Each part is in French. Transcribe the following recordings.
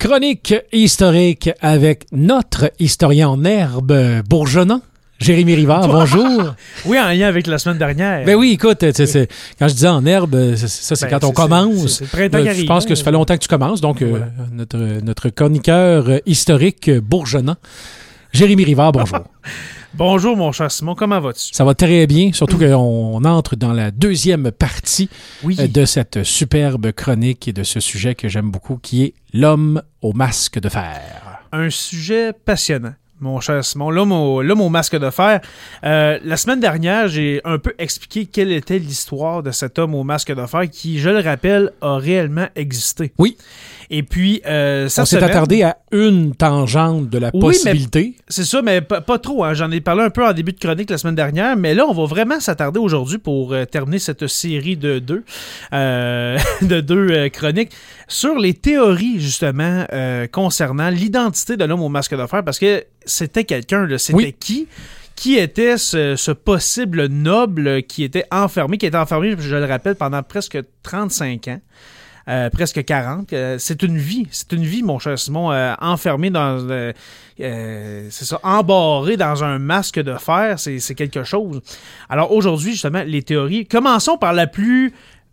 Chronique historique avec notre historien en herbe bourgeonnant. Jérémy Rivard, bonjour. oui, en lien avec la semaine dernière. Ben oui, écoute, c'est, quand je disais en herbe, ça c'est ben, quand on commence. C'est, le Je pense que ça fait longtemps que tu commences, donc euh, notre, notre chroniqueur historique bourgeonnant, Jérémy Rivard, bonjour. Bonjour, mon cher Simon, comment vas-tu? Ça va très bien, surtout qu'on entre dans la deuxième partie euh, de cette superbe chronique et de ce sujet que j'aime beaucoup, qui est l'homme au masque de fer. Un sujet passionnant mon cher Simon. Là, mon, masque de fer. Euh, la semaine dernière, j'ai un peu expliqué quelle était l'histoire de cet homme au masque de fer qui, je le rappelle, a réellement existé. Oui. Et puis, euh, ça On s'est attardé à une tangente de la possibilité. C'est ça, mais pas, trop. Hein. J'en ai parlé un peu en début de chronique la semaine dernière, mais là, on va vraiment s'attarder aujourd'hui pour euh, terminer cette série de deux, euh, de deux chroniques sur les théories, justement, concernant l'identité de l'homme au masque de fer, parce que c'était quelqu'un, c'était qui? qui était ce, ce, possible noble qui était enfermé, qui était enfermé, je le rappelle, pendant presque 35 ans. Euh, presque 40. Euh, c'est une vie, c'est une vie, mon cher Simon, euh, enfermé dans, c'est ça, embarré dans un masque de fer, c'est quelque chose. Alors aujourd'hui, justement, les théories. Commençons par la plus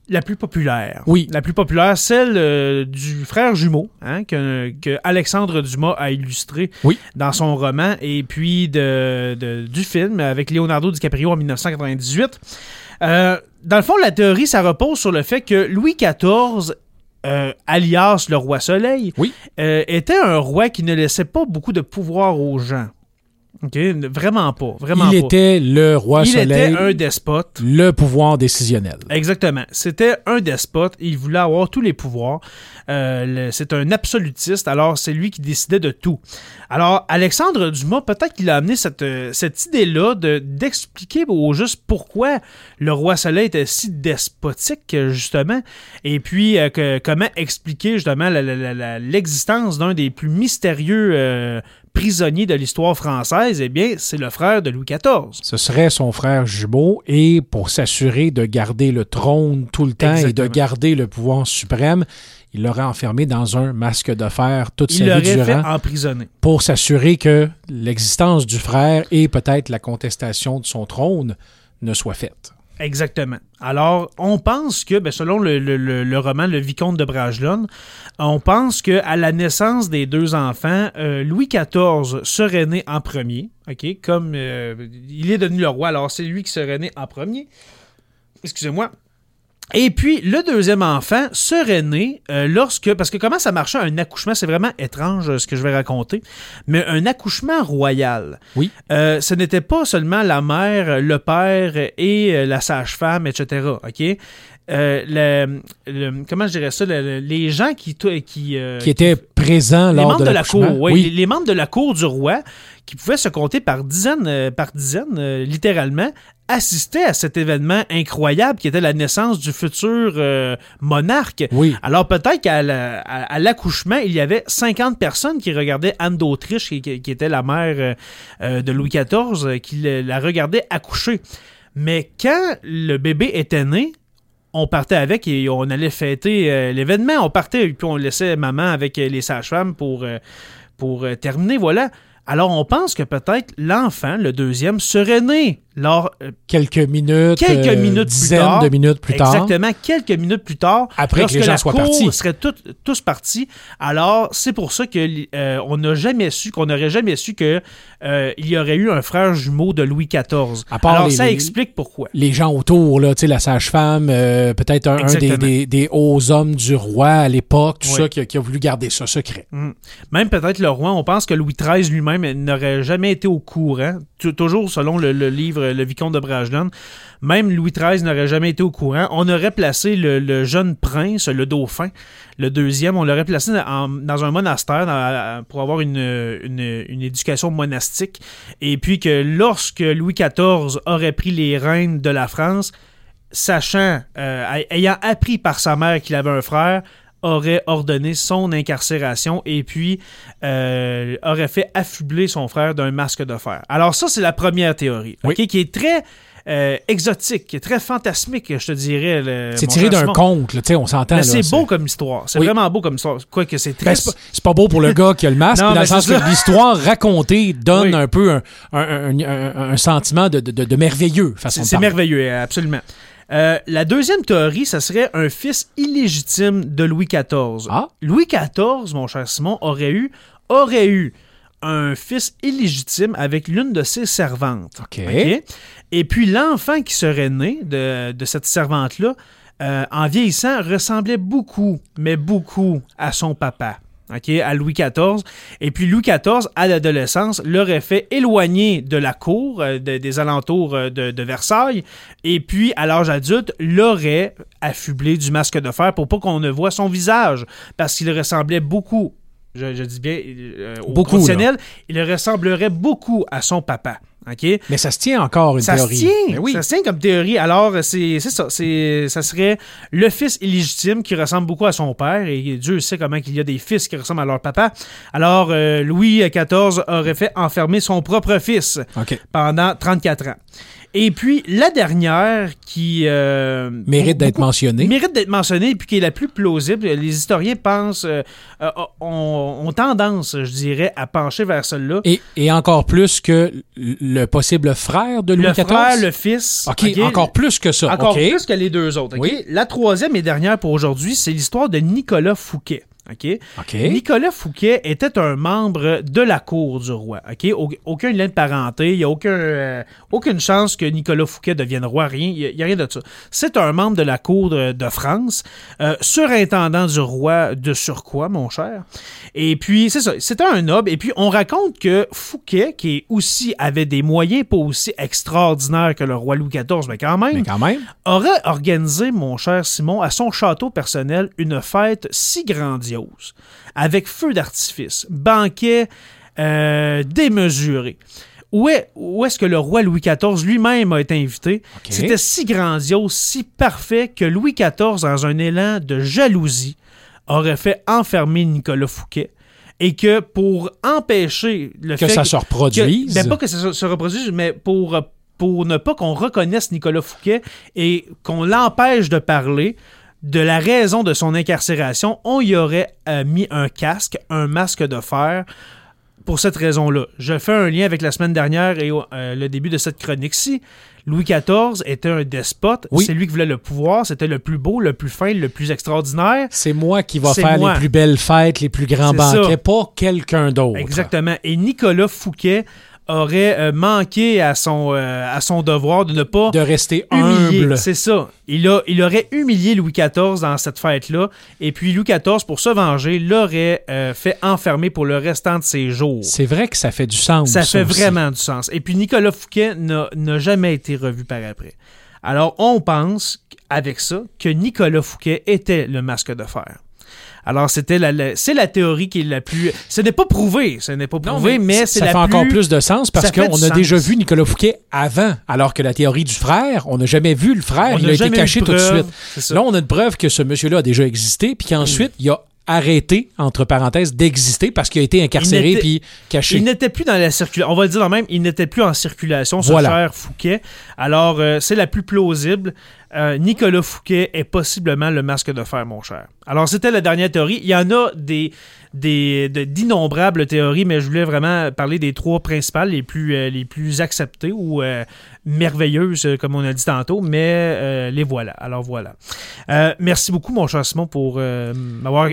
la plus populaire. Oui. La plus populaire, celle du frère jumeau, hein, que, que, Alexandre Dumas a illustré oui. dans son roman, et puis de, du film avec Leonardo DiCaprio en 1998. dans le fond, la théorie, ça repose sur le fait que Louis XIV euh, alias le roi Soleil, euh, était un roi qui ne laissait pas beaucoup de pouvoir aux gens. Vraiment pas. Vraiment il était le roi il soleil. Il était un despote. Le pouvoir décisionnel. Exactement. C'était un despote. Il voulait avoir tous les pouvoirs. Euh, c'est un absolutiste. Alors, c'est lui qui décidait de tout. Alors, Alexandre Dumas, peut-être qu'il a amené cette, euh, cette idée-là d'expliquer au juste pourquoi le roi soleil était si despotique, justement. Et puis, euh, que, comment expliquer, justement, l'existence d'un des plus mystérieux prisonnier de l'histoire française, eh bien, c'est le frère de Louis XIV. Ce serait son frère jumeau, et pour s'assurer de garder le trône tout le temps et de garder le pouvoir suprême, il l'aurait enfermé dans un masque de fer toute sa vie durant. fait emprisonner. Pour s'assurer que l'existence du frère et peut-être la contestation de son trône ne soit faite. Exactement. Alors, on pense que, ben, selon le, roman Le Vicomte de Bragelonne, on pense qu'à la naissance des deux enfants, euh, Louis XIV serait né en premier, OK? Comme euh, il est devenu le roi, alors c'est lui qui serait né en premier. Excusez-moi. Et puis, le deuxième enfant serait né euh, lorsque... Parce que comment ça marchait un accouchement, c'est vraiment étrange euh, ce que je vais raconter, mais un accouchement royal. Oui. Euh, ce n'était pas seulement la mère, le père et la sage-femme, etc. OK? Le, comment je dirais ça, les gens qui qui, qui étaient présents lors de, la cour, oui, Les, les, membres de la cour du roi qui pouvaient se compter par dizaines, par dizaines, littéralement, assister à cet événement incroyable qui était la naissance du futur euh, monarque. Oui. Alors peut-être qu'à l'accouchement, il y avait 50 personnes qui regardaient Anne d'Autriche, qui, était la mère euh, euh, de Louis XIV, qui la regardait accoucher. Mais quand le bébé était né, on partait avec et on allait fêter l'événement. On partait et puis on laissait maman avec les sages-femmes pour, pour terminer. Voilà. Alors on pense que peut-être l'enfant, le deuxième, serait né lors, euh, quelques minutes, quelques euh, minutes dizaines plus tard, de minutes plus tard. Exactement, quelques minutes plus tard. Après que les gens soient partis. seraient tous partis. Alors, c'est pour ça que euh, on n'a jamais su, qu'on n'aurait jamais su que il y aurait eu un frère jumeau de Louis XIV. Alors, ça explique pourquoi. Les gens autour, là, la sage-femme, peut-être un, des, hauts hommes du roi à l'époque, tout ça, qui a, voulu garder ça secret. Mm. Même peut-être le roi, on pense que Louis XIII lui-même n'aurait jamais été au courant, toujours selon le livre le vicomte de Bragelonne. Même Louis XIII n'aurait jamais été au courant. On aurait placé le, jeune prince, le dauphin, le deuxième, on l'aurait placé dans un monastère pour avoir une, éducation monastique. Et puis que lorsque Louis XIV aurait pris les rênes de la France, sachant, euh, ayant appris par sa mère qu'il avait un frère, aurait ordonné son incarcération et puis euh, aurait fait affubler son frère d'un masque de fer. Alors ça, c'est la première théorie, qui est très exotique, très fantasmique, je te dirais. C'est tiré d'un conte, tu sais, on s'entend. C'est beau comme histoire. C'est vraiment beau comme histoire. Quoique c'est ben, très. c'est pas, beau pour le gars qui a le masque, dans le sens que l'histoire racontée donne un peu un, sentiment de, merveilleux. C'est merveilleux, absolument. Euh, la deuxième théorie, ça serait un fils illégitime de Louis XIV. Ah. Louis XIV, mon cher Simon, aurait eu, aurait eu un fils illégitime avec l'une de ses servantes. OK. Et puis l'enfant qui serait né de, cette servante-là, euh, en vieillissant, ressemblait beaucoup, mais beaucoup à son papa à Louis XIV. Et puis Louis XIV, à l'adolescence, l'aurait fait éloigner de la cour, euh, des alentours euh, de, Versailles, et puis à l'âge adulte, l'aurait affublé du masque de fer pour pas qu'on ne voit son visage, parce qu'il ressemblait beaucoup, je, dis bien, euh, au beaucoup, il ressemblerait beaucoup à son papa. Mais ça se tient encore une ça théorie. Se tient, oui. Ça se tient comme théorie. Alors, c'est ça. Ça serait le fils illégitime qui ressemble beaucoup à son père. Et Dieu sait comment il y a des fils qui ressemblent à leur papa. Alors, euh, Louis XIV aurait fait enfermer son propre fils pendant 34 ans. Et puis, la dernière qui... Euh, mérite d'être mentionnée. Mérite d'être mentionnée, puis qui est la plus plausible. Les historiens pensent... Euh, euh, ont, tendance, je dirais, à pencher vers celle-là. Et, encore plus que le possible frère de Louis XIV? Le frère, le fils. OK, encore plus que ça. Encore plus que les deux autres. La troisième et dernière pour aujourd'hui, c'est l'histoire de Nicolas Fouquet. Nicolas Fouquet était un membre de la cour du roi. OK? Aucun lien de parenté, il n'y a aucun, euh, aucune chance que Nicolas Fouquet devienne roi, rien. Il n'y a, rien de ça. C'est un membre de la cour de, France, euh, surintendant du roi de surcroît, mon cher. Et puis, c'est ça, c'était un noble. Et puis, on raconte que Fouquet, qui aussi avait des moyens pas aussi extraordinaires que le roi Louis XIV, mais quand même, mais quand même. aurait organisé, mon cher Simon, à son château personnel, une fête si grandiose avec feu d'artifice, banquet euh, démesuré. Où, est, où est-ce que le roi Louis XIV lui-même a été invité? C'était si grandiose, si parfait que Louis XIV, dans un élan de jalousie, aurait fait enfermer Nicolas Fouquet et que pour empêcher le que fait ça se reproduise, ben, pas que ça se reproduise, mais pour pour ne pas qu'on reconnaisse Nicolas Fouquet et qu'on l'empêche de parler, de la raison de son incarcération, on y aurait euh, mis un casque, un masque de fer pour cette raison-là. Je fais un lien avec la semaine dernière et euh, le début de cette chronique-ci. Louis XIV était un despote. C'est lui qui voulait le pouvoir. C'était le plus beau, le plus fin, le plus extraordinaire. C'est moi qui va faire les plus belles fêtes, les plus grands banquets, pas quelqu'un d'autre. Exactement. Et Nicolas Fouquet aurait euh, manqué à son, euh, à son devoir de ne pas... De rester humble. C'est ça. Il, a, il aurait humilié Louis XIV dans cette fête-là. Et puis Louis XIV, pour se venger, l'aurait euh, fait enfermer pour le restant de ses jours. C'est vrai que ça fait du sens. Ça, fait vraiment du sens. Et puis Nicolas Fouquet n'a jamais été revu par après. Alors on pense, avec ça, que Nicolas Fouquet était le masque de fer. Alors, c'était la, c'est la théorie qui est la plus. Ce n'est pas prouvé, ce n'est pas prouvé, mais, c'est Ça fait encore plus de sens parce qu'on a déjà vu Nicolas Fouquet avant, alors que la théorie du frère, on n'a jamais vu le frère, il a été caché tout de suite. Là, on a une preuve que ce monsieur-là a déjà existé, puis qu'ensuite, il a arrêté, entre parenthèses, d'exister parce qu'il a été incarcéré puis caché. Il n'était plus dans la circulation. On va le dire même, il n'était plus en circulation, ce frère Fouquet. Alors, euh, c'est la plus plausible. Euh, Nicolas Fouquet est possiblement le masque de fer, mon cher. Alors, c'était la dernière théorie. Il y en a des d'innombrables théories, mais je voulais vraiment parler des trois principales, les plus, euh, les plus acceptées ou euh, merveilleuses, comme on a dit tantôt, mais les voilà. Alors voilà. merci beaucoup, mon cher Simon, pour m'avoir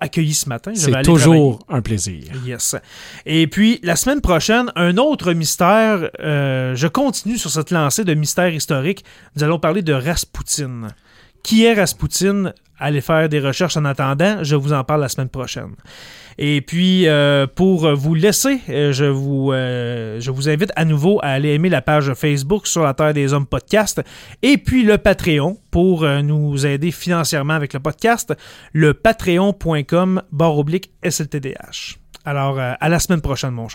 accueilli ce matin. C'est toujours un plaisir. Yes. Et puis, la semaine prochaine, un autre mystère. je continue sur cette lancée de mystères historiques. Nous allons parler de Rasputin. Qui est Rasputin? Allez faire des recherches en attendant. Je vous en parle la semaine prochaine. Et puis, euh, pour vous laisser, euh, je vous, euh, je vous invite à nouveau à aller aimer la page Facebook sur la Terre des Hommes podcast et puis le Patreon pour nous aider financièrement avec le podcast, le patreon.com barre oblique SLTDH. Alors, à la semaine prochaine, mon cher.